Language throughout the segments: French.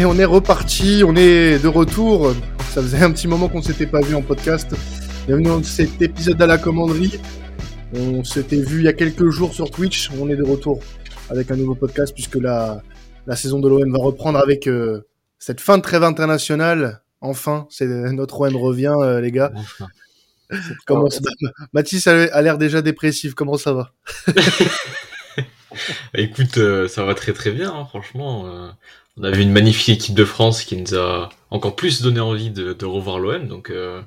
Et on est reparti, on est de retour. Ça faisait un petit moment qu'on s'était pas vu en podcast. Bienvenue dans cet épisode à la commanderie. On s'était vu il y a quelques jours sur Twitch. On est de retour avec un nouveau podcast puisque la, la saison de l'OM va reprendre avec euh, cette fin de trêve internationale. Enfin, c'est notre OM revient, euh, les gars. Enfin. Comment ça va? Mathis a a l'air déjà dépressif. Comment ça va? Écoute, euh, ça va très très bien, hein, franchement. euh, on a vu une magnifique équipe de France qui nous a encore plus donné envie de, de revoir l'OM. Donc, euh,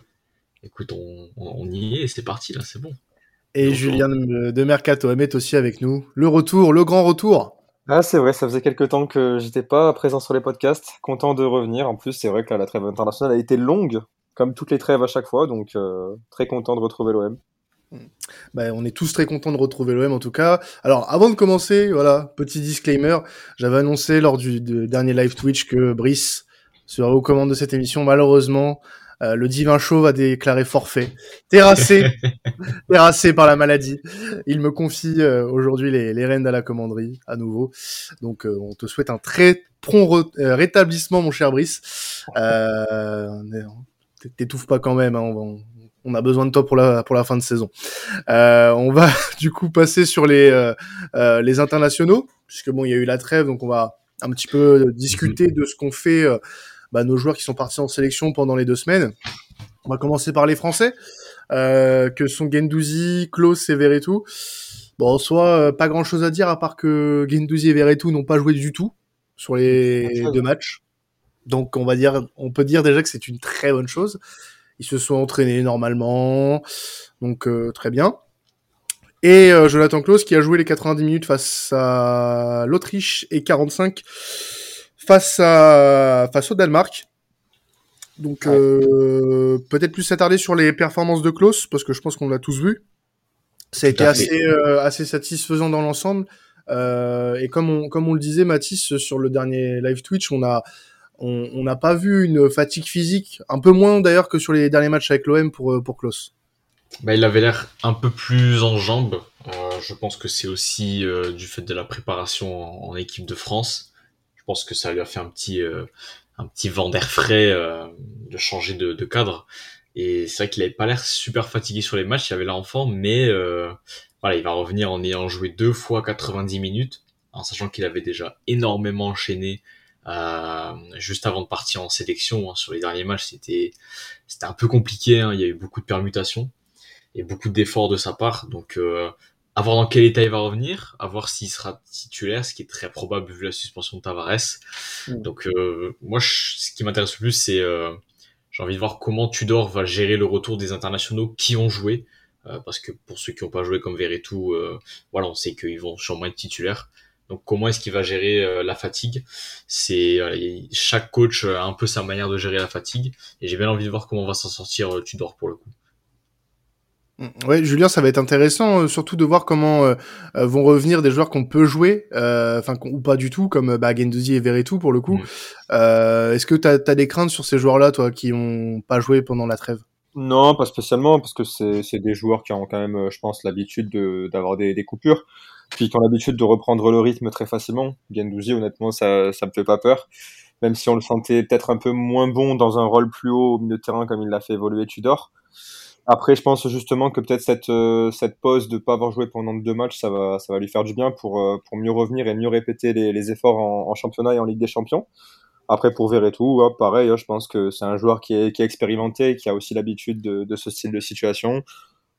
écoute, on, on- on y est et c'est parti là, c'est bon. Et. Julien de de Mercato est aussi avec nous. Le retour, le grand retour. Ah, c'est vrai, ça faisait quelques temps que j'étais pas présent sur les podcasts. Content de revenir. En plus, c'est vrai que là, la trêve internationale a été longue, comme toutes les trêves à chaque fois, donc euh, très content de retrouver l'OM. Bah, on est tous très contents de retrouver l'OM en tout cas. Alors avant de commencer, voilà, petit disclaimer, j'avais annoncé lors du de- dernier live Twitch que Brice serait aux commandes de cette émission. Malheureusement, euh, le divin chauve a déclaré forfait, terrassé, terrassé par la maladie. Il me confie euh, aujourd'hui les, les rênes à la commanderie à nouveau. Donc euh, on te souhaite un très prompt rétablissement, mon cher Brice. T'étouffes pas quand même, hein, on, va- on a besoin de toi pour la, pour la fin de saison. Euh, on va du coup passer sur les, euh, euh, les internationaux, puisque bon, il y a eu la trêve, donc on va un petit peu discuter de ce qu'ont fait euh, bah, nos joueurs qui sont partis en sélection pendant les deux semaines. On va commencer par les Français, euh, que sont Gendouzi, Klaus et Verretou. Bon, en soi, pas grand chose à dire à part que Gendouzi et Verretou n'ont pas joué du tout sur les deux matchs. Donc, on va dire, on peut dire déjà que c'est une très bonne chose. Ils se sont entraînés normalement, donc euh, très bien. Et euh, Jonathan Klaus qui a joué les 90 minutes face à l'Autriche et 45 face à face au Danemark. Donc euh, peut-être plus s'attarder sur les performances de Klaus parce que je pense qu'on l'a tous vu. Ça a été assez euh, assez satisfaisant dans l'ensemble. Euh, et comme on comme on le disait Mathis sur le dernier live Twitch, on a on n'a pas vu une fatigue physique, un peu moins d'ailleurs que sur les derniers matchs avec l'OM pour euh, pour Klaus. Bah, il avait l'air un peu plus en jambes. Euh, je pense que c'est aussi euh, du fait de la préparation en, équipe de France. Je pense que ça lui a fait un petit, un petit vent d'air frais de changer de, cadre. Et c'est vrai qu'il avait pas l'air super fatigué sur les matchs, il avait l'air en mais voilà, il va revenir en ayant joué deux fois 90 minutes, en sachant qu'il avait déjà énormément enchaîné euh, juste avant de partir en sélection. hein. Sur les derniers matchs, c'était c'était un peu compliqué, hein. il y a eu beaucoup de permutations et beaucoup d'efforts de sa part. Donc, euh, à voir dans quel état il va revenir, à voir s'il sera titulaire, ce qui est très probable vu la suspension de Tavares. Mm. Donc, euh, moi, je- ce qui m'intéresse le plus, c'est euh, j'ai envie de voir comment Tudor va gérer le retour des internationaux qui ont joué. euh, parce que pour ceux qui n'ont pas joué comme Verretou, euh, voilà, on sait qu'ils vont sûrement être titulaires. Donc comment est-ce qu'il va gérer euh, la fatigue? C'est euh, chaque coach a un peu sa manière de gérer la fatigue et j'ai bien envie de voir comment va s'en sortir euh, Tudor pour le coup. Ouais, Julien, ça va être intéressant, euh, surtout de voir comment euh, vont revenir des joueurs qu'on peut jouer, enfin ou pas du tout, comme bah, Gendouzi et Verretou pour le coup. Mm. Est-ce que tu as, des craintes sur ces joueurs-là, toi, qui ont pas joué pendant la trêve? Non, pas spécialement, parce que c'est des joueurs qui ont quand même, euh, je pense, l'habitude de- d'avoir des, coupures, puis qui ont l'habitude de reprendre le rythme très facilement. Gendouzi, honnêtement, ça ça me fait pas peur, même si on le sentait peut-être un peu moins bon dans un rôle plus haut au milieu de terrain comme il l'a fait évoluer Tudor. Après, je pense justement que peut-être cette euh, pause de pas avoir joué pendant deux matchs, ça va lui faire du bien pour euh, pour mieux revenir et mieux répéter les, efforts en championnat et en Ligue des Champions. Après, pour Verretou, ouais, pareil, hein, je pense que c'est un joueur qui est, qui est expérimenté qui a aussi l'habitude de, de ce style de situation.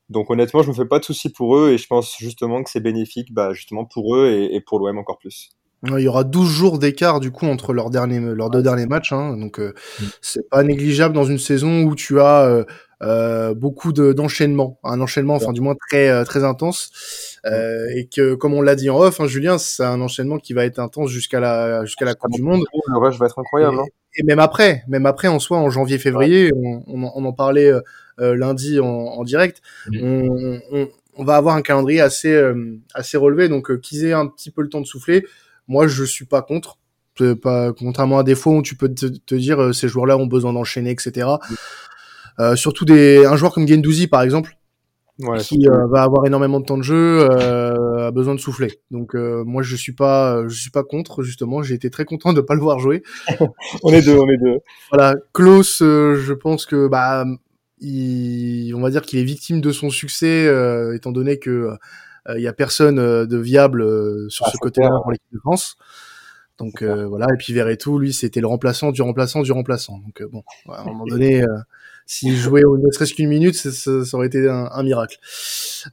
Donc honnêtement, je me fais pas de soucis pour eux et je pense justement que c'est bénéfique bah, justement pour eux et, et pour l'OM encore plus. Il y aura 12 jours d'écart du coup entre leurs derniers, leurs deux derniers matchs, hein, donc euh, c'est pas négligeable dans une saison où tu as euh, euh, beaucoup de- d'enchaînements, un enchaînement, enfin du moins très euh, très intense, euh, et que comme on l'a dit en off, hein, Julien, c'est un enchaînement qui va être intense jusqu'à la jusqu'à la Coupe du Monde. Le rush va être incroyable. hein. Et même après, même après, en soi, en janvier-février, on, on, en- on en parlait euh, lundi en, en direct, Mhm. on, on, on va avoir un calendrier assez, euh, assez relevé, donc euh, qu'ils aient un petit peu le temps de souffler. Moi, je suis pas contre. Pas, contrairement à des fois où tu peux te, te dire euh, ces joueurs-là ont besoin d'enchaîner, etc. Euh, surtout des, un joueur comme Gendouzi, par exemple, Ouais, qui euh, va avoir énormément de temps de jeu, euh, a besoin de souffler. Donc moi je suis pas je suis pas contre justement. J'ai été très content de pas le voir jouer. on est deux, on est deux. Voilà, Klaus, je pense que bah il, on va dire qu'il est victime de son succès étant donné que il y a personne de viable sur Ah, ce côté-là pour l'équipe de France. Donc euh, voilà, et puis Verretou, lui, c'était le remplaçant du remplaçant du remplaçant. Donc euh, bon, à un moment donné, euh, s'il jouait au ne serait-ce qu'une minute, ça, ça- ça aurait été un, un miracle.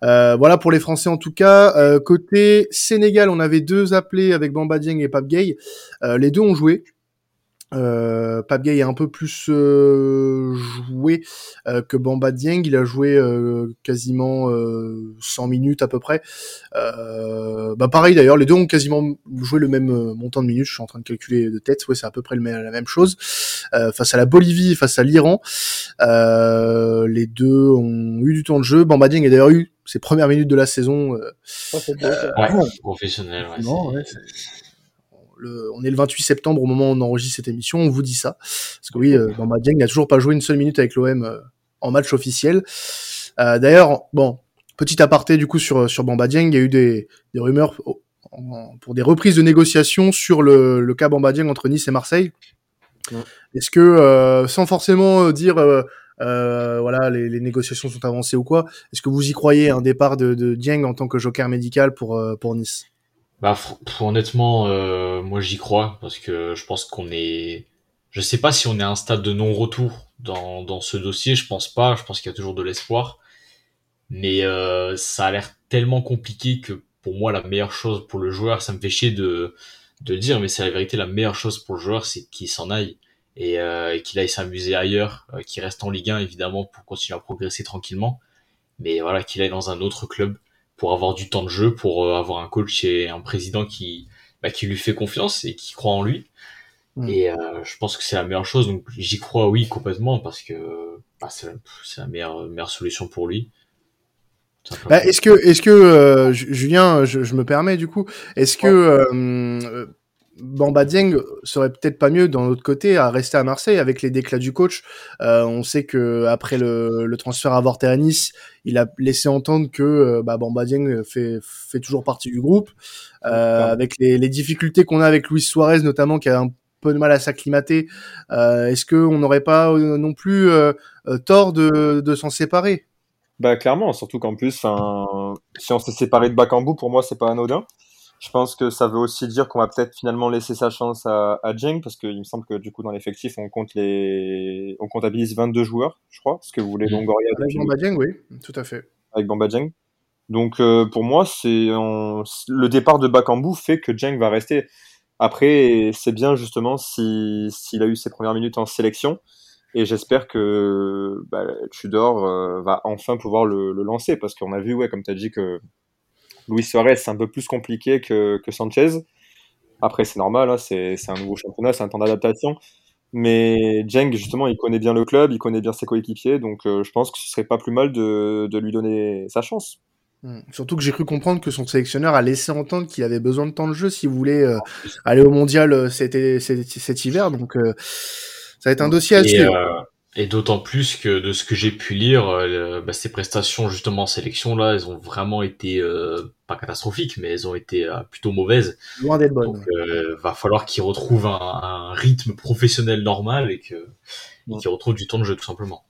Euh, voilà pour les Français en tout cas. Euh, côté Sénégal, on avait deux appelés avec Bamba Dieng et Pape. Euh, les deux ont joué. Euh, Pape Gueye a un peu plus euh, joué euh, que Bamba Dieng. Il a joué euh, quasiment euh, 100 minutes à peu près. Euh, bah pareil d'ailleurs, les deux ont quasiment joué le même euh, montant de minutes. Je suis en train de calculer de tête. Ouais, c'est à peu près le même- la même chose. Euh, face à la Bolivie, face à l'Iran, euh, les deux ont eu du temps de jeu. Bamba Dieng a d'ailleurs eu ses premières minutes de la saison. euh, beau. Ouais, professionnel. Ouais, non, c'est- ouais, c'est- le- on est le 28 septembre au moment où on enregistre cette émission, on vous dit ça. Parce que oui, euh, Bamba Dieng n'a toujours pas joué une seule minute avec l'OM euh, en match officiel. Euh, D'ailleurs, bon, petit aparté du coup sur, sur Bamba Dieng, il y a eu des, des rumeurs pour des reprises de négociations sur le, le cas Bamba Dieng entre Nice et Marseille. Ouais. Est-ce que, euh, sans forcément dire, euh, voilà, les, les négociations sont avancées ou quoi, est-ce que vous y croyez un départ de, de Dieng en tant que joker médical pour, euh, pour Nice? Bah, honnêtement, euh, moi j'y crois parce que je pense qu'on est. Je sais pas si on est à un stade de non-retour dans, dans ce dossier. Je pense pas. Je pense qu'il y a toujours de l'espoir. Mais euh, ça a l'air tellement compliqué que pour moi, la meilleure chose pour le joueur, ça me fait chier de, de dire, mais c'est la vérité, la meilleure chose pour le joueur, c'est qu'il s'en aille et, euh, qu'il aille s'amuser ailleurs, euh, qu'il reste en Ligue 1 évidemment pour continuer à progresser tranquillement. Mais voilà, qu'il aille dans un autre club pour avoir du temps de jeu, pour euh, avoir un coach et un président qui, bah, qui lui fait confiance et qui croit en lui. Mm. Et euh, je pense que c'est la meilleure chose. Donc j'y crois, oui, complètement, parce que bah, c'est la, meilleure, meilleure solution pour lui. Bah, est-ce que, est-ce que euh, Ju- Julien, je, je me permets du coup, est-ce que euh, Bamba Dieng serait peut-être pas mieux dans l'autre côté à rester à Marseille avec les déclats du coach Euh, On sait que après le, le transfert avorté à Nice, il a laissé entendre que euh, bah, Bamba Dieng fait, fait toujours partie du groupe, euh, Ouais. avec les, les difficultés qu'on a avec Luis Suarez notamment, qui a un peu de mal à s'acclimater. Euh, est-ce que on n'aurait pas non plus tort de, de s'en séparer? Bah clairement, surtout qu'en plus, si on s'est séparé de Bakambu, pour moi, c'est pas anodin. Je pense que ça veut aussi dire qu'on va peut-être finalement laisser sa chance à, à parce qu'il me semble que du coup dans l'effectif on compte les, on comptabilise 22 joueurs, je crois, parce que vous voulez Mhm. Longoria Avec Bamba Dieng, oui, tout à fait. avec Bamba Dieng. Donc euh, pour moi, c'est le départ de Bakambu fait que Dieng va rester. Après, c'est bien justement si s'il a eu ses premières minutes en sélection, et j'espère que bah, Tudor euh, va enfin pouvoir le, le lancer, parce qu'on a vu, ouais, comme tu as dit, que Luis Suarez c'est un peu plus compliqué que, que Sanchez. Après, c'est normal, hein, c'est c'est un nouveau championnat, c'est un temps d'adaptation. Mais Dieng, justement, il connaît bien le club, il connaît bien ses coéquipiers, donc euh, je pense que ce serait pas plus mal de, de lui donner sa chance. Hmm. Surtout que j'ai cru comprendre que son sélectionneur a laissé entendre qu'il avait besoin de temps de jeu s'il voulait euh, aller au mondial euh, cet, cet, cet hiver. Donc euh, ça va être un dossier à suivre. Et d'autant plus que de ce que j'ai pu lire, euh, bah, ces prestations justement en sélection là, elles ont vraiment été euh, pas catastrophiques, mais elles ont été euh, plutôt mauvaises. Loin d'être bonne. Donc euh, va falloir qu'il retrouve un, un rythme professionnel normal et que Ouais. qu'il retrouve du temps de jeu tout simplement.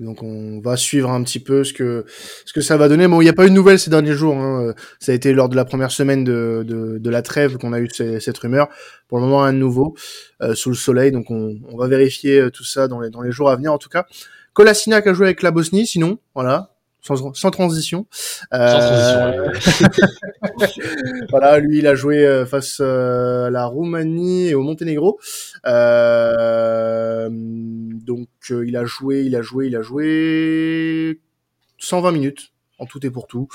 Donc on va suivre un petit peu ce que ce que ça va donner. Bon, il n'y a pas eu de nouvelles ces derniers jours. Hein. Ça a été lors de la première semaine de, de, la trêve qu'on a eu cette rumeur. Pour le moment, rien de nouveau euh, sous le soleil. Donc on, on va vérifier euh, tout ça dans les, dans les jours à venir. En tout cas, Kolasinac a joué avec la Bosnie. Sinon, voilà, sans, sans transition. Sans Euh, transition. ouais. voilà, lui, il a joué euh, face euh, à la Roumanie et au Monténégro. Euh, donc, euh, il a joué, il a joué, il a joué 120 minutes en tout et pour tout.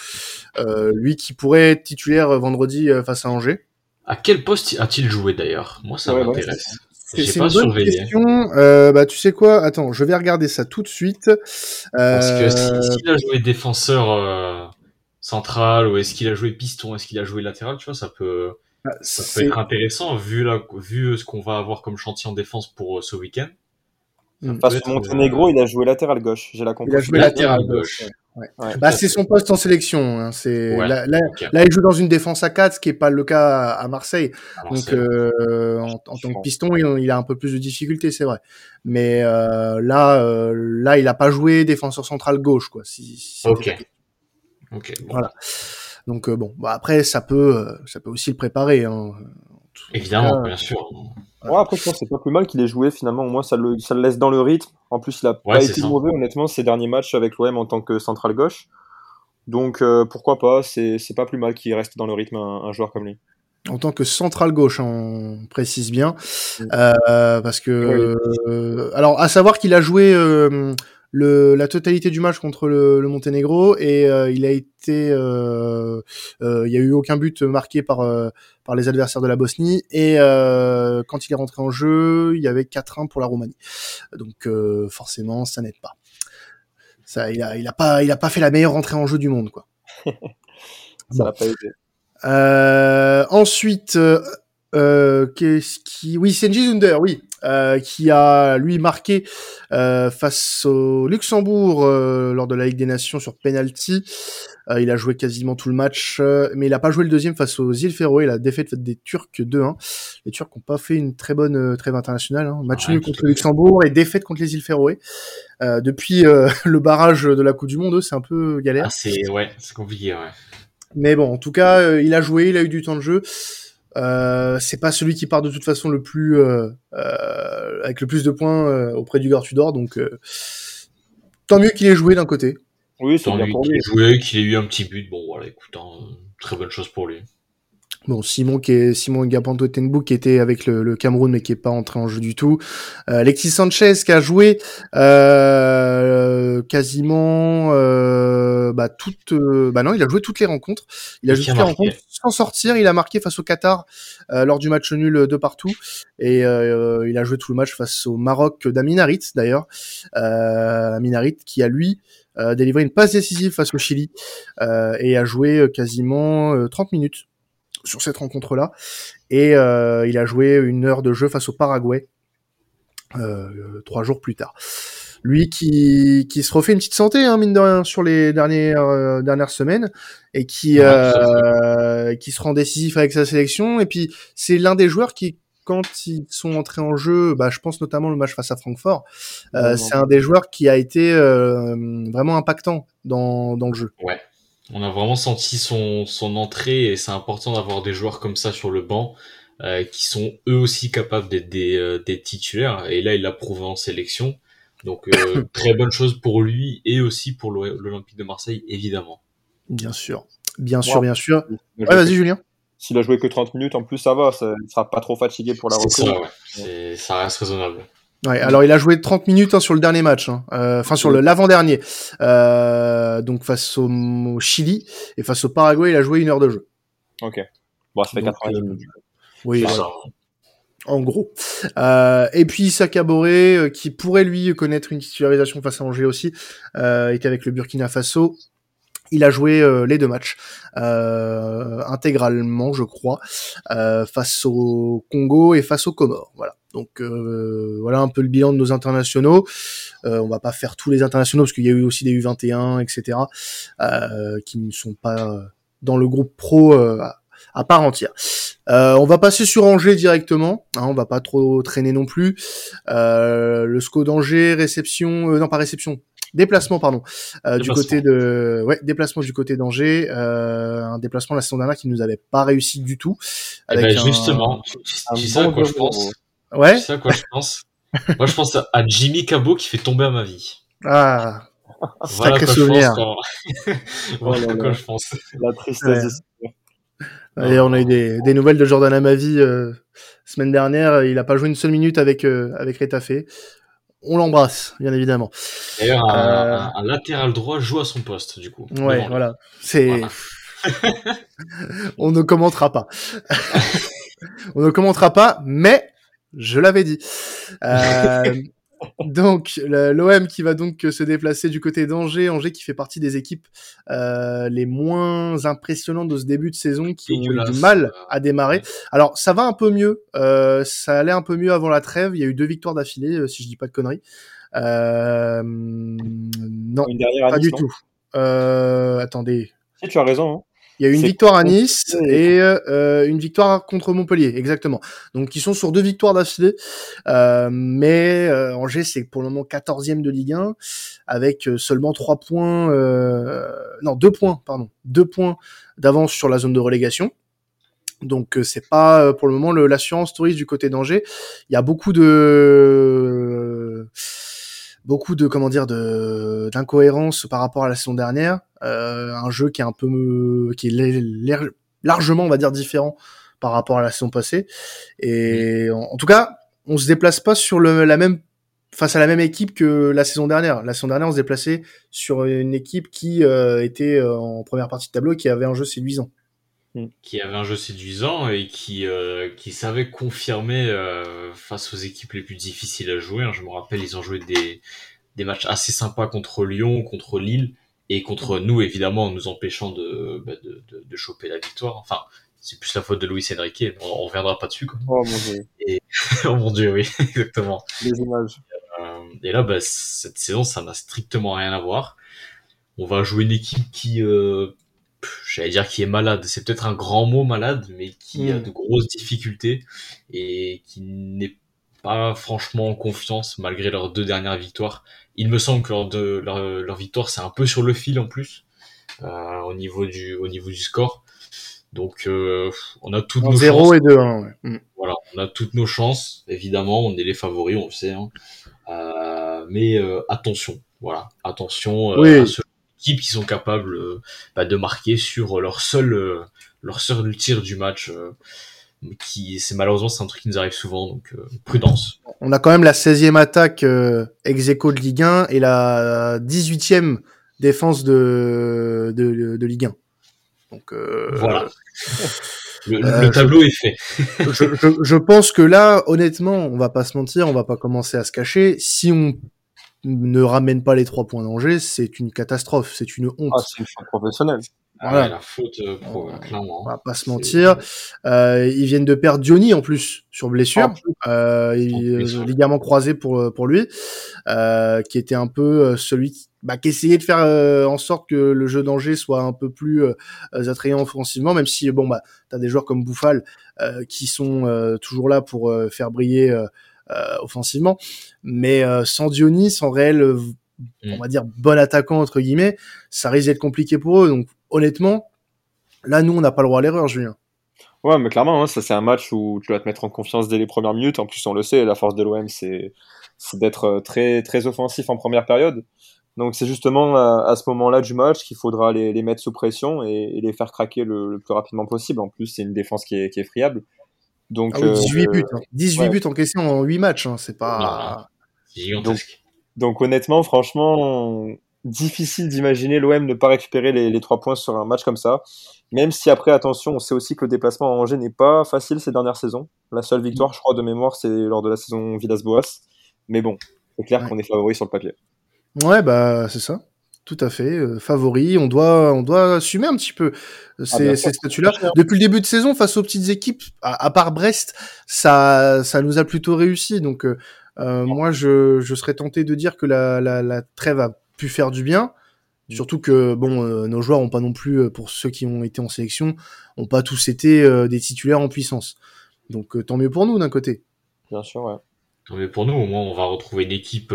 Euh, lui qui pourrait être titulaire vendredi euh, face à Angers. À quel poste a-t-il joué d'ailleurs? Moi ça Ouais, ouais, m'intéresse. C'est une bonne surveillé. question. Euh, bah, tu sais quoi? Attends, je vais regarder ça tout de suite. Parce que Euh, si- a joué défenseur euh, central ou est-ce qu'il a joué piston, est-ce qu'il a joué latéral, tu vois, ça peut, bah, ça peut c'est- être intéressant vu, la, vu ce qu'on va avoir comme chantier en défense pour euh, ce week-end. Peut être, au Monténégro, il a joué latéral gauche, j'ai la Il a joué latéral gauche. Ouais. bah, c'est son poste en sélection. Hein. C'est là, là, là, il joue dans une défense à 4, ce qui est pas le cas à Marseille. Donc, euh, en, en, tant que piston, il, il, a un peu plus de difficultés, c'est vrai. Mais euh, là, euh, là, il a pas joué défenseur central gauche, quoi. Si, si ok. Ok. Voilà. Donc bon, bah, après, ça peut, ça peut aussi le préparer. Hein. Évidemment, bien sûr. Ouais, après, je pense que c'est pas plus mal qu'il ait joué finalement. Au moins, ça le, ça le laisse dans le rythme. En plus, il a pas été mauvais, honnêtement, ces derniers matchs avec l'OM en tant que central gauche. Donc, euh, pourquoi pas C'est pas plus mal qu'il reste dans le rythme un, joueur comme lui. En tant que central gauche, on précise bien. Euh, parce que. Euh, alors, à savoir qu'il a joué le, la totalité du match contre le, le Monténégro et euh, il a été, euh, euh, il y a eu aucun but marqué par par les adversaires de la Bosnie et quand il est rentré en jeu, il y avait 4-1 pour la Roumanie. Donc forcément, ça n'aide pas. Ça, il a, il a pas, il a pas fait la meilleure rentrée en jeu du monde, quoi. ça n'a pas. Euh, ensuite, euh, qu'est-ce qui, oui, Senji Zunder, oui, euh, qui a lui marqué euh, face au Luxembourg euh, lors de la Ligue des Nations sur penalty. Il a joué quasiment tout le match, mais il a pas joué le deuxième face aux îles Féroé. Il a défaite des Turcs 2-1. Les Turcs n'ont pas fait une très bonne trêve internationale. Hein. Match nul contre le Luxembourg et défaite contre les îles Féroé. depuis le barrage de la Coupe du Monde, c'est un peu galère. Ah, c'est ouais, c'est compliqué. Ouais. Mais bon, en tout cas, il a joué, il a eu du temps de jeu. Euh, c'est pas celui qui part de toute façon le plus euh, euh, avec le plus de points euh, auprès du Gare Tudor, donc euh, tant mieux qu'il ait joué d'un côté. Oui, tant mieux qu'il ait joué, qu'il ait eu un petit but. Bon, voilà, écoute, hein, très bonne chose pour lui. Bon, Simon qui est Simon Gapanto Tenbu qui était avec le, le, Cameroun mais qui est pas entré en jeu du tout. Euh, Alexis Sanchez qui a joué euh, quasiment euh, bah toutes euh, bah non, il a joué toutes les rencontres. Il a joué toutes les rencontres sans sortir, il a marqué face au Qatar euh, lors du match nul de partout et il a joué tout le match face au Maroc d'Aminarit d'ailleurs. Aminarit qui a lui délivré une passe décisive face au Chili et a joué quasiment 30 minutes sur cette rencontre-là. Et il a joué une heure de jeu face au Paraguay trois jours plus tard. Lui qui, qui se refait une petite santé, hein, mine de rien, sur les dernières, euh, dernières semaines, et qui, euh, qui se rend décisif avec sa sélection. Et puis, c'est l'un des joueurs qui, quand ils sont entrés en jeu, bah, je pense notamment le match face à Francfort, euh, c'est un des joueurs qui a été euh, vraiment impactant dans, dans le jeu. Ouais on a vraiment senti son, son entrée et c'est important d'avoir des joueurs comme ça sur le banc euh, qui sont eux aussi capables d'être des, euh, des, titulaires. Et là, il l'a prouvé en sélection. Donc, euh, très bonne chose pour lui et aussi pour l'Olympique de Marseille, évidemment. Bien sûr. Bien sûr, bien sûr. Ouais, vas-y, Julien. S'il a joué que 30 minutes, en plus, ça va. Ça, il sera pas trop fatigué pour la reprise. Ça, ouais. ça reste raisonnable. Ouais, alors il a joué 30 minutes hein, sur le dernier match, hein. euh, enfin sur le l'avant-dernier, euh, donc face au, Chili et face au Paraguay, il a joué une heure de jeu. Ok. Bon, ça fait 90 minutes. Oui, en gros. Euh, et puis Saka Boré, euh, qui pourrait lui connaître une titularisation face à Angers aussi, euh, était avec le Burkina Faso. Il a joué euh, les deux matchs euh, intégralement, je crois, face au Congo et face au Comores. Voilà. Donc voilà un peu le bilan de nos internationaux. on va pas faire tous les internationaux parce qu'il y a eu aussi des U21, etc. qui ne sont pas dans le groupe pro à part entière. Euh, on va passer sur Angers directement. Hein, on va pas trop traîner non plus. Euh, le SCO d'Angers, réception, euh, non pas réception, déplacement pardon, du côté de, ouais, déplacement du côté d'Angers. un déplacement la saison dernière qui nous avait pas réussi du tout. Eh ben, justement, tu sais à quoi je pense. Ouais. Tu sais à quoi je pense. Moi, je pense à Jimmy Cabot qui fait tomber à ma vie. Ah. Voilà sacré souvenir. voilà quoi je pense. La tristesse. Et on a eu des, des nouvelles de Jordan Amavi euh, semaine dernière. Il a pas joué une seule minute avec euh, avec Rétafé. On l'embrasse, bien évidemment. D'ailleurs, un, euh, un, latéral droit joue à son poste, du coup. Ouais, voilà. C'est. on ne commentera pas. on ne commentera pas, mais je l'avais dit. Euh, donc l'OM qui va donc se déplacer du côté d'Angers, Angers qui fait partie des équipes euh, les moins impressionnantes de ce début de saison, qui ont eu du mal à démarrer. Alors ça va un peu mieux, euh, ça allait un peu mieux avant la trêve. Il y a eu deux victoires d'affilée, euh, si je dis pas de conneries. Euh, non, pas du tout. Euh, attendez. Si tu as raison. Hein. Il y a une victoire à Nice et euh, une victoire contre Montpellier, exactement. Donc ils sont sur deux victoires d'affilée. Euh, mais euh, Angers, c'est pour le moment 14e de Ligue 1 avec seulement trois points, non deux points, pardon, deux points d'avance sur la zone de relégation. Donc c'est pas pour le moment l'assurance touriste du côté d'Angers. Il y a beaucoup de beaucoup de comment dire de d'incohérence par rapport à la saison dernière. Euh, un jeu qui est un peu qui est largement on va dire différent par rapport à la saison passée. Et en, tout cas, on se déplace pas sur le, la même face à la même équipe que la saison dernière. La saison dernière, on se déplaçait sur une équipe qui euh, était euh, en première partie de tableau et qui avait un jeu séduisant. Mm. qui avait un jeu séduisant et qui euh, qui savait confirmer euh, face aux équipes les plus difficiles à jouer. Hein. Je me rappelle, ils ont joué des des matchs assez sympas contre Lyon, contre Lille et contre nous évidemment en nous empêchant de bah, de, de, de, choper la victoire. Enfin, c'est plus la faute de Luis Enrique. On, on reviendra pas dessus. Quoi. Oh mon dieu. Et... oh mon dieu, oui, exactement. Les images. Euh, et là, bah, cette saison, ça n'a strictement rien à voir. On va jouer une équipe qui euh, j'allais dire qui est malade, c'est peut-être un grand mot malade, mais qui a mm. de grosses difficultés et qui n'est pas franchement en confiance malgré leurs deux dernières victoires. Il me semble que leur, de, leur, victoire c'est un peu sur le fil en plus euh, au niveau du au niveau du score. Donc euh, on a toutes nos 0 chances. et 2 1 ouais. Mm. Voilà, on a toutes nos chances. Évidemment, on est les favoris, on le sait. Hein. Euh, mais attention, voilà, attention oui. à ce équipes qui sont capables euh, bah, de marquer sur leur seul euh, leur seul tir du match euh, qui c'est malheureusement c'est un truc qui nous arrive souvent donc prudence. On a quand même la 16e attaque ex aequo de Ligue 1 et la 18e défense de de, de Ligue 1. Donc voilà. Le, le tableau je, est fait. je, je, je, pense que là, honnêtement, on va pas se mentir, on va pas commencer à se cacher. Si on ne ramène pas les trois points d'Angers, c'est une catastrophe, c'est une honte. Ah, c'est une faute professionnelle. Ah voilà. la faute, euh, pro, clairement. On va pas se mentir. Euh, ils viennent de perdre Diony en plus sur blessure, euh, il, ligament croisé pour pour lui, euh, qui était un peu celui qui, bah, qui essayait de faire en sorte que le jeu d'Angers soit un peu plus attrayant offensivement, même si bon bah t'as des joueurs comme Bouffal qui sont toujours là pour faire briller euh, offensivement. Mais euh, sans Diony, sans réel, euh, on va dire bon attaquant entre guillemets, ça risque d'être compliqué pour eux. Donc honnêtement, là nous on n'a pas le droit à l'erreur, Julien. Ouais, mais clairement, hein, ça c'est un match où tu dois te mettre en confiance dès les premières minutes. En plus, on le sait, la force de l'OM, c'est d'être très très offensif en première période. Donc c'est justement à, à ce moment-là du match qu'il faudra les, les, mettre sous pression et, et les faire craquer le, le, plus rapidement possible. En plus, c'est une défense qui est, qui est friable. Donc, ah oui, 18 euh, buts, hein. 18 ouais. buts encaissés en 8 matchs, hein. c'est pas. gigantesque. Donc, donc, honnêtement, franchement, difficile d'imaginer l'OM ne pas récupérer les, les 3 points sur un match comme ça. Même si après, attention, on sait aussi que le déplacement à Angers n'est pas facile ces dernières saisons. La seule victoire, je crois, de mémoire, c'est lors de la saison Villas-Boas. Mais bon, c'est clair ouais. qu'on est favori sur le papier. Ouais, bah c'est ça tout à fait euh, favori. On doit, on doit assumer un petit peu ces, ah, ces statuts-là. Depuis le début de saison, face aux petites équipes, à, à, part Brest, ça, ça nous a plutôt réussi. Donc, euh, euh, moi, je, je serais tenté de dire que la, la, la trêve a pu faire du bien. Surtout que bon, euh, nos joueurs ont pas non plus, euh, pour ceux qui ont été en sélection, ont pas tous été euh, des titulaires en puissance. Donc tant mieux pour nous d'un côté. Bien sûr, ouais. Tant mieux pour nous. Au moins, on va retrouver une équipe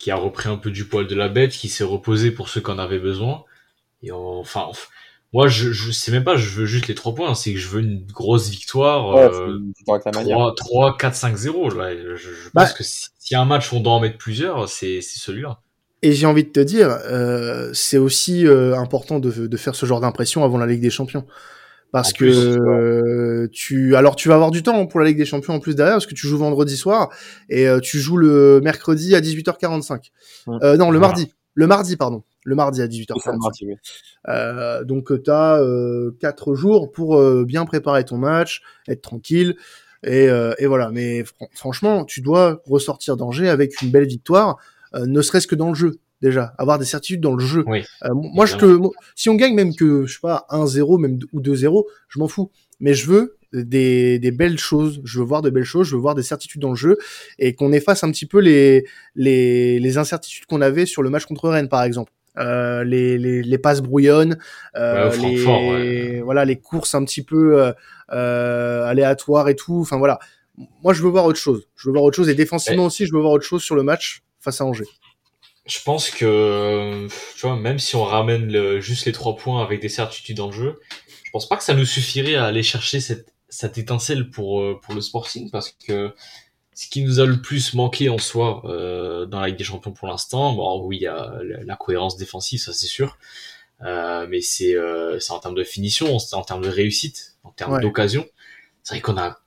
qui a repris un peu du poil de la bête, qui s'est reposé pour ceux qui en avaient besoin. Et on, enfin, moi, je, je sais même pas, je veux juste les trois points, c'est que je veux une grosse victoire. Ouais, euh, 3, 3, 4, 5, 0. Là. Je, je bah, pense que s'il y a un match où on doit en mettre plusieurs, c'est celui-là. Et j'ai envie de te dire, euh, c'est aussi euh, important de, de, faire ce genre d'impression avant la Ligue des Champions. Parce en que plus, euh, tu, alors tu vas avoir du temps pour la Ligue des Champions en plus derrière, parce que tu joues vendredi soir et euh, tu joues le mercredi à 18h45. Mmh. Euh, non, le voilà. mardi, le mardi pardon, le mardi à 18h45. Mardi, oui. Euh, donc tu as quatre jours pour bien préparer ton match, être tranquille. Et, et voilà, mais fr franchement, tu dois ressortir d'Angers avec une belle victoire, ne serait-ce que dans le jeu déjà, avoir des certitudes dans le jeu. Oui, euh, moi, je si on gagne même que, je sais pas, 1-0 même ou 2-0, je m'en fous. Mais je veux des, des belles choses. Je veux voir de belles choses. Je veux voir des certitudes dans le jeu et qu'on efface un petit peu les, les, les incertitudes qu'on avait sur le match contre Rennes, par exemple. euh, les, les, les, passes brouillonnes, euh, les, ouais. voilà, les courses un petit peu euh, euh, aléatoires et tout. Enfin voilà, moi je veux voir autre chose. Je veux voir autre chose et défensivement aussi, je veux voir autre chose sur le match face à Angers. Je pense que, tu vois, même si on ramène le, juste les trois points avec des certitudes dans le jeu, je pense pas que ça nous suffirait à aller chercher cette, cette étincelle pour, pour le Sporting parce que ce qui nous a le plus manqué en soi euh, dans la Ligue des Champions pour l'instant, bon oui, il y a la, cohérence défensive, ça c'est sûr, euh, mais c'est euh, en termes de finition, c'est en termes de réussite, en termes ouais. d'occasion. C'est vrai qu'on a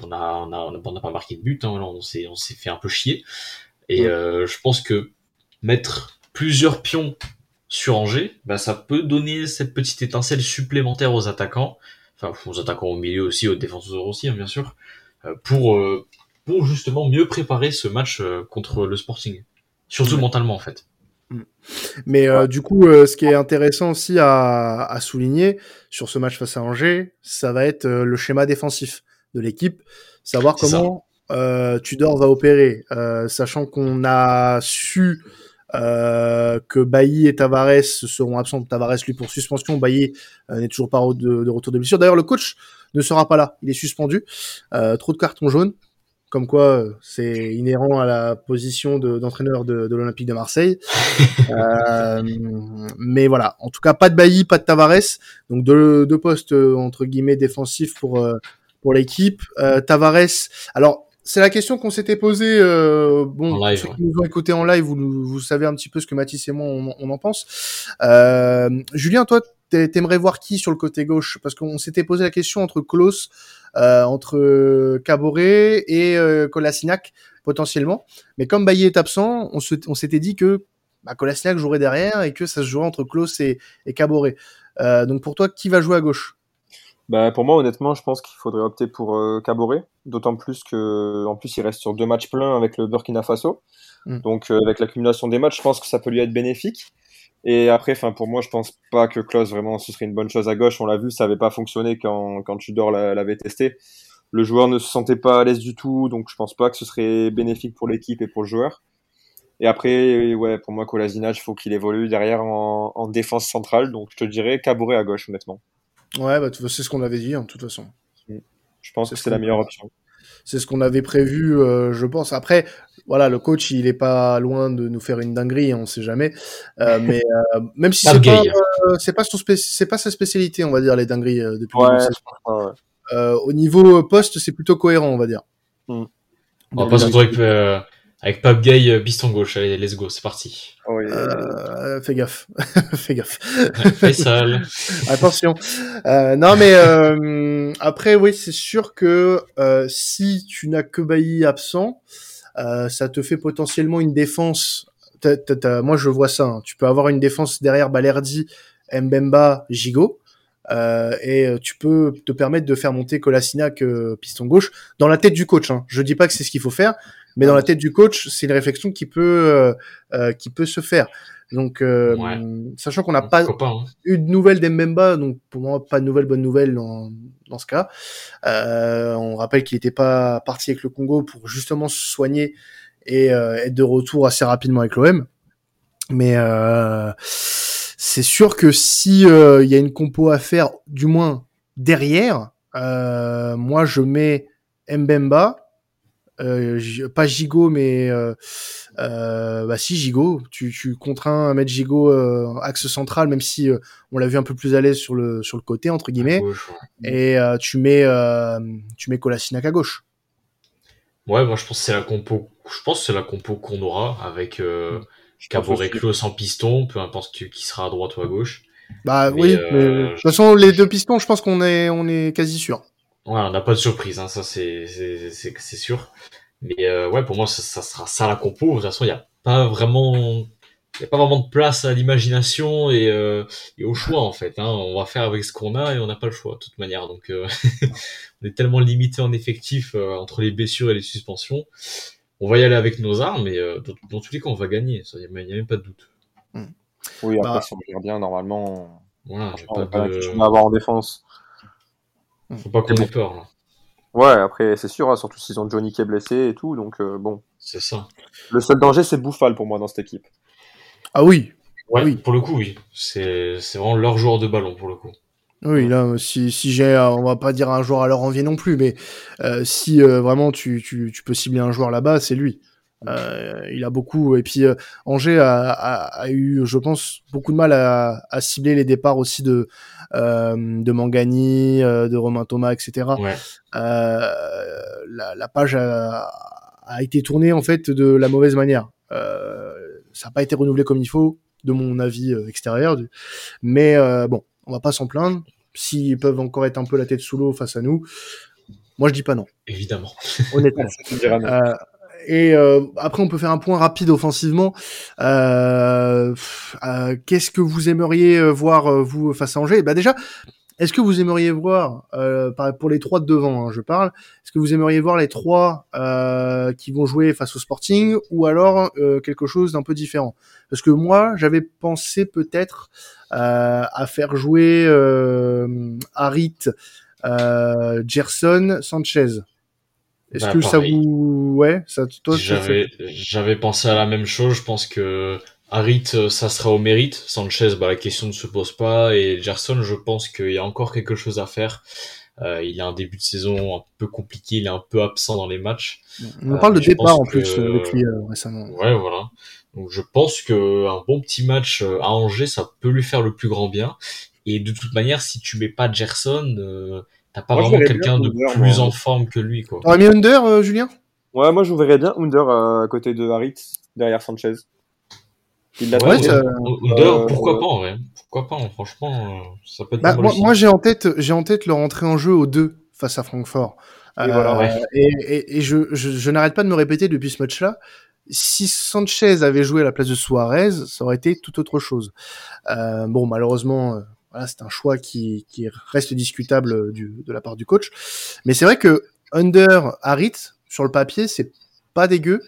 on a, on a, on a pas marqué de but, hein, on s'est on s'est fait un peu chier. Et ouais. euh, je pense que mettre plusieurs pions sur Angers, bah, ça peut donner cette petite étincelle supplémentaire aux attaquants, enfin aux attaquants au milieu aussi, aux défenseurs aussi, hein, bien sûr, euh, pour euh, pour justement mieux préparer ce match euh, contre le Sporting, surtout ouais. mentalement en fait. Mais euh, du coup, euh, ce qui est intéressant aussi à, à, souligner sur ce match face à Angers, ça va être euh, le schéma défensif de l'équipe, savoir comment euh, Tudor va opérer, sachant qu'on a su que Bailly et Tavares seront absents. Tavares lui pour suspension, Bailly n'est toujours pas de, de, retour de blessure. D'ailleurs, le coach ne sera pas là, il est suspendu. trop de cartons jaunes comme quoi c'est inhérent à la position d'entraîneur de, de, de l'Olympique de Marseille. euh, mais voilà, en tout cas, pas de Bailly, pas de Tavares, donc deux, deux postes entre guillemets défensifs pour pour l'équipe. Euh, Tavares, alors c'est la question qu'on s'était posée. Euh, bon, live, ceux qui nous ont écouté en live, vous, vous savez un petit peu ce que Mathis et moi on, on en pense. Euh, Julien, toi, t'aimerais voir qui sur le côté gauche? Parce qu'on s'était posé la question entre Klaus, euh, entre Caboret et euh, potentiellement. Mais comme Bailly est absent, on, se, on s'était dit que bah, jouerait derrière et que ça se jouerait entre Klaus et, et Caboret. Euh, donc pour toi, qui va jouer à gauche? Bah, pour moi, honnêtement, je pense qu'il faudrait opter pour euh, Caboret, d'autant plus que, en plus, il reste sur deux matchs pleins avec le Burkina Faso. Mm. Donc, euh, avec l'accumulation des matchs, je pense que ça peut lui être bénéfique. Et après, pour moi, je pense pas que Klaus vraiment ce serait une bonne chose à gauche. On l'a vu, ça avait pas fonctionné quand quand Tudor l'avait testé. Le joueur ne se sentait pas à l'aise du tout, donc je pense pas que ce serait bénéfique pour l'équipe et pour le joueur. Et après, ouais, pour moi, Kolasinac, il faut qu'il évolue derrière en, en défense centrale. Donc, je te dirais Caboret à gauche, honnêtement. Ouais, bah, c'est ce qu'on avait dit, en hein, toute façon. Je pense que c'est la meilleure option. C'est ce qu'on avait prévu, euh, je pense. Après, voilà, le coach, il est pas loin de nous faire une dinguerie, hein, on sait jamais. Euh, mais euh, même si c'est pas, euh, c'est pas, sa spécialité, on va dire, les dingueries euh, depuis ouais, le ouais. Au niveau poste, c'est plutôt cohérent, on va dire. Mm. On va pas se retrouver avec, avec Pape Gay, piston gauche. Allez, let's go, c'est parti. Oh, yeah. euh, fais gaffe. fais gaffe. Fais sale. Attention. Euh, non, mais euh, après, oui, c'est sûr que euh, si tu n'as que Bailly absent, ça te fait potentiellement une défense. T as, t as, moi, je vois ça. Hein. Tu peux avoir une défense derrière Balerdi, Mbemba, Gigot. Euh, et tu peux te permettre de faire monter Kolasinac euh, piston gauche dans la tête du coach. Hein. Je dis pas que c'est ce qu'il faut faire, mais dans la tête du coach, c'est une réflexion qui peut euh, qui peut se faire. Donc, ouais. sachant qu'on n'a pas, pas hein. eu de nouvelles d'Embemba, donc pour moi pas de nouvelles bonnes nouvelles dans, dans ce cas. on rappelle qu'il n'était pas parti avec le Congo pour justement se soigner et être de retour assez rapidement avec l'OM. Mais c'est sûr que si il euh, y a une compo à faire, du moins derrière, euh, moi je mets Mbemba, euh, pas Gigot, mais bah si Gigot, tu, tu contrains à mettre Gigot axe central, même si on l'a vu un peu plus à l'aise sur le sur le côté entre guillemets, et tu mets tu mets Kolasinac à gauche. Ouais, moi je pense que c'est la compo, je pense c'est la compo qu'on aura avec. Mm Caboret Clos en piston, peu importe qui sera à droite ou à gauche. Bah mais oui, euh, mais de toute façon les deux pistons, je pense qu'on est on est quasi sûr. Ouais, on n'a pas de surprise, hein, ça c'est sûr. Mais euh, ouais, pour moi ça, ça, sera ça la compo. De toute façon, il y a pas vraiment il y a pas vraiment de place à l'imagination et, euh, et, au choix en fait. Hein. On va faire avec ce qu'on a et on n'a pas le choix de toute manière. Donc euh, on est tellement limité en effectif euh, entre les blessures et les suspensions on va y aller avec nos armes, mais euh, dans, dans, tous les cas, on va gagner. Il n'y a, a, même pas de doute. Mm. Oui, après, bah, si on gère bien, normalement, voilà, on pas de... avoir en défense. Faut pas qu'on ait peur. Là. Ouais, après, c'est sûr, hein, surtout s'ils ont Johnny qui est blessé et tout, donc euh, bon. C'est ça. Le seul danger, c'est Bouffal pour moi dans cette équipe. Ah oui. Ouais, Oui. pour le coup, oui. C'est c'est vraiment leur joueur de ballon, pour le coup. Oui, là, si, si j'ai, euh, on va pas dire un joueur à leur envie non plus, mais euh, si euh, vraiment tu, tu, tu peux cibler un joueur là-bas, c'est lui. Euh, il a beaucoup, et puis euh, Angers a, a, a eu, je pense, beaucoup de mal à, à cibler les départs aussi de euh, de Mangani, euh, de Romain Thomas, etc. Ouais. Euh, la, la page a, a été tournée en fait de la mauvaise manière. Euh, ça n'a pas été renouvelé comme il faut, de mon avis extérieur. Mais euh, bon, on va pas s'en plaindre. S'ils peuvent encore être un peu la tête sous l'eau face à nous, moi je dis pas non, Évidemment. honnêtement. Euh, et euh, après, on peut faire un point rapide offensivement. Euh, euh, Qu'est-ce que vous aimeriez voir vous face à Angers? Bah déjà, est-ce que vous aimeriez voir euh, pour les trois de devant, hein, je parle, est-ce que vous aimeriez voir les trois euh, qui vont jouer face au Sporting ou alors euh, quelque chose d'un peu différent? Parce que moi, j'avais pensé peut-être euh, à faire jouer euh, Harit, euh, Gerson, Sanchez. Est-ce Bah, que ça vous, ouais, ça, toi, j'avais pensé à la même chose. Je pense que Harit, euh, ça sera au mérite. Sanchez, bah, la question ne se pose pas. Et Gerson, je pense qu'il y a encore quelque chose à faire. Euh, il a un début de saison un peu compliqué. Il est un peu absent dans les matchs. on Euh, parle de je départ pense en plus que- euh, avec lui euh, récemment. Ouais, voilà. Donc je pense que un bon petit match euh, à Angers, ça peut lui faire le plus grand bien. Et de toute manière, si tu mets pas Gerson, euh, t'as pas Moi, vraiment quelqu'un de Under, plus moi. en forme que lui, quoi. T'aurais mis Under, euh, Julien? Ouais, moi je vous verrais bien Under euh, à côté de Harit, derrière Sanchez. Il l'a Ouais, Ouais, fait. ça- Under, Euh, pourquoi ouais. pas, en vrai. Pourquoi pas, franchement, euh, ça peut être Bah, moi, j'ai en tête, j'ai en tête leur entrée en jeu aux deux face à Francfort. Et voilà, ouais. et, et, et je, je, je n'arrête pas de me répéter depuis ce match-là. Si Sanchez avait joué à la place de Suarez, ça aurait été tout autre chose. Euh, bon, malheureusement, euh, voilà, c'est un choix qui, qui reste discutable euh, du, de la part du coach. Mais c'est vrai que Under Harit, sur le papier, c'est pas dégueu.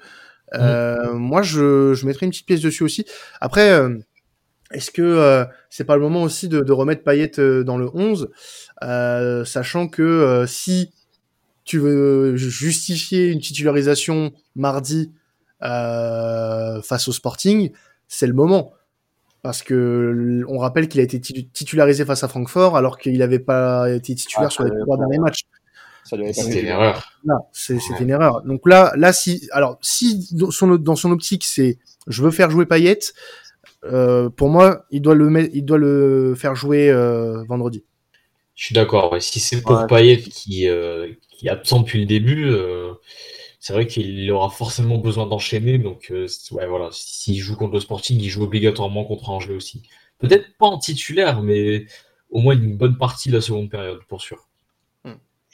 Euh, Moi, je, je mettrais une petite pièce dessus aussi. Après, euh, est-ce que euh, c'est pas le moment aussi de, de remettre Payet dans le 11, euh, sachant que si tu veux justifier une titularisation mardi euh, face au Sporting, c'est le moment. Parce que on rappelle qu'il a été titu- titularisé face à Francfort alors qu'il n'avait pas été titulaire Ah, sur les trois derniers matchs. Ça C'était une erreur. Ouais. une erreur. Donc là, là, si, alors, si dans son, dans son optique, c'est je veux faire jouer Payet, euh, pour moi, il doit le mettre, il doit le faire jouer euh, vendredi. Je suis d'accord. ouais. Si c'est pour Ouais. Payet qui, euh, qui est absent depuis le début, euh, c'est vrai qu'il aura forcément besoin d'enchaîner. Donc, euh, c'est- ouais, voilà. S'il joue contre le Sporting, il joue obligatoirement contre Angers aussi. Peut-être pas en titulaire, mais au moins une bonne partie de la seconde période, pour sûr.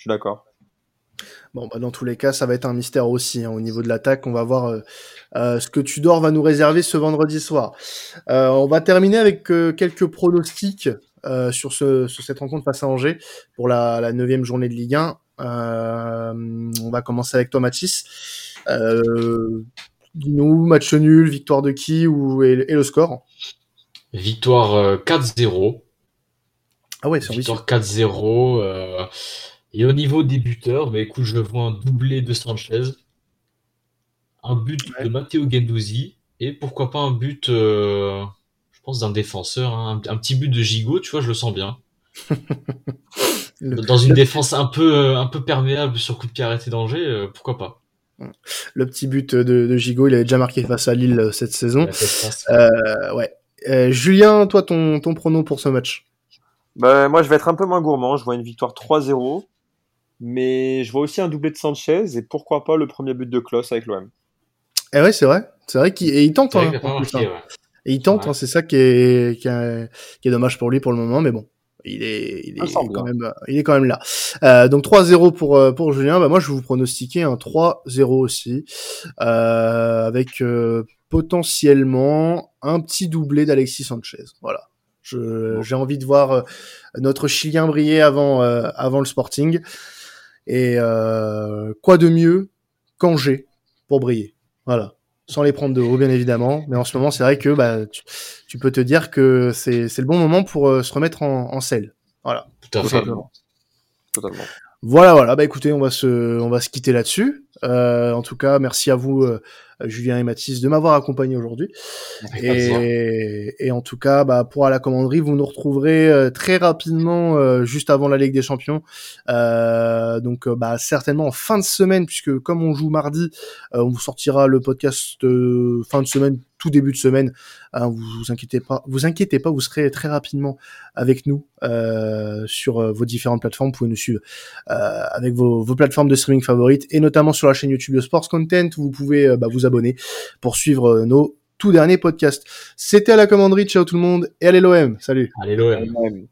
Suis d'accord. Bon, bah, dans tous les cas, ça va être un mystère aussi hein, au niveau de l'attaque. On va voir euh, euh, ce que Tudor va nous réserver ce vendredi soir. Euh, on va terminer avec euh, quelques pronostics euh, sur, ce, sur cette rencontre face à Angers pour la, la neuvième journée de Ligue 1. Euh, on va commencer avec toi, Mathis. Euh, Dis-nous, match nul, victoire de qui ou, et, et le score? Victoire euh, 4-0. Ah ouais, c'est ambitieux. Victoire 4-0. Et au niveau des buteurs, bah, écoute, je vois un doublé de Sanchez, un but Ouais. de Matteo Gendouzi, et pourquoi pas un but, euh, je pense, d'un défenseur, hein, un, un petit but de Gigot, tu vois, je le sens bien. Le- Dans une défense un peu, euh, un peu perméable sur coup de pied arrêté d'Angers, euh, pourquoi pas. Le petit but de, de Gigot, il avait déjà marqué face à Lille euh, cette saison. Euh, ouais. Euh, Julien, toi, ton, ton prono pour ce match? Bah, moi, je vais être un peu moins gourmand. Je vois une victoire 3-0. Mais je vois aussi un doublé de Sanchez et pourquoi pas le premier but de Klaus avec l'OM. Eh ouais, c'est vrai. C'est vrai qu'il et il tente. Hein, marqué, ouais. Et il tente. Ouais. hein, c'est ça qui est, qui, est, qui est dommage pour lui pour le moment, mais bon. Il est, il est, quand même, il est quand même là. Euh, donc 3-0 pour, euh, pour Julien. Bah, moi, je vais vous pronostiquer un 3-0 aussi. Euh, avec euh, potentiellement un petit doublé d'Alexis Sanchez. Voilà. Bon. J'ai envie de voir euh, notre Chilien briller avant, euh, avant le Sporting. Et euh, quoi de mieux qu'Angers pour briller? Voilà. Sans les prendre de haut, bien évidemment. Mais en ce moment, c'est vrai que bah, tu, tu peux te dire que c'est le bon moment pour euh, se remettre en, en selle. Voilà. Tout à fait. Totalement. Voilà, voilà. Bah écoutez, on va se, on va se quitter là-dessus. Euh, en tout cas, merci à vous, euh, Julien et Mathis, de m'avoir accompagné aujourd'hui. Et, et, en tout cas, bah, pour à la commanderie, vous nous retrouverez euh, très rapidement, juste avant la Ligue des Champions. Donc, bah, certainement en fin de semaine, puisque comme on joue mardi, on vous sortira le podcast fin de semaine tout début de semaine. Hein, vous, vous inquiétez pas, vous inquiétez pas, vous serez très rapidement avec nous sur vos différentes plateformes. Vous pouvez nous suivre avec vos, vos, plateformes de streaming favorites et notamment sur la chaîne YouTube de Sports Content. Où vous pouvez euh, bah, vous abonner pour suivre nos tout derniers podcasts. C'était à la commanderie. Ciao tout le monde et allez l'OM. Salut. Allez l'OM.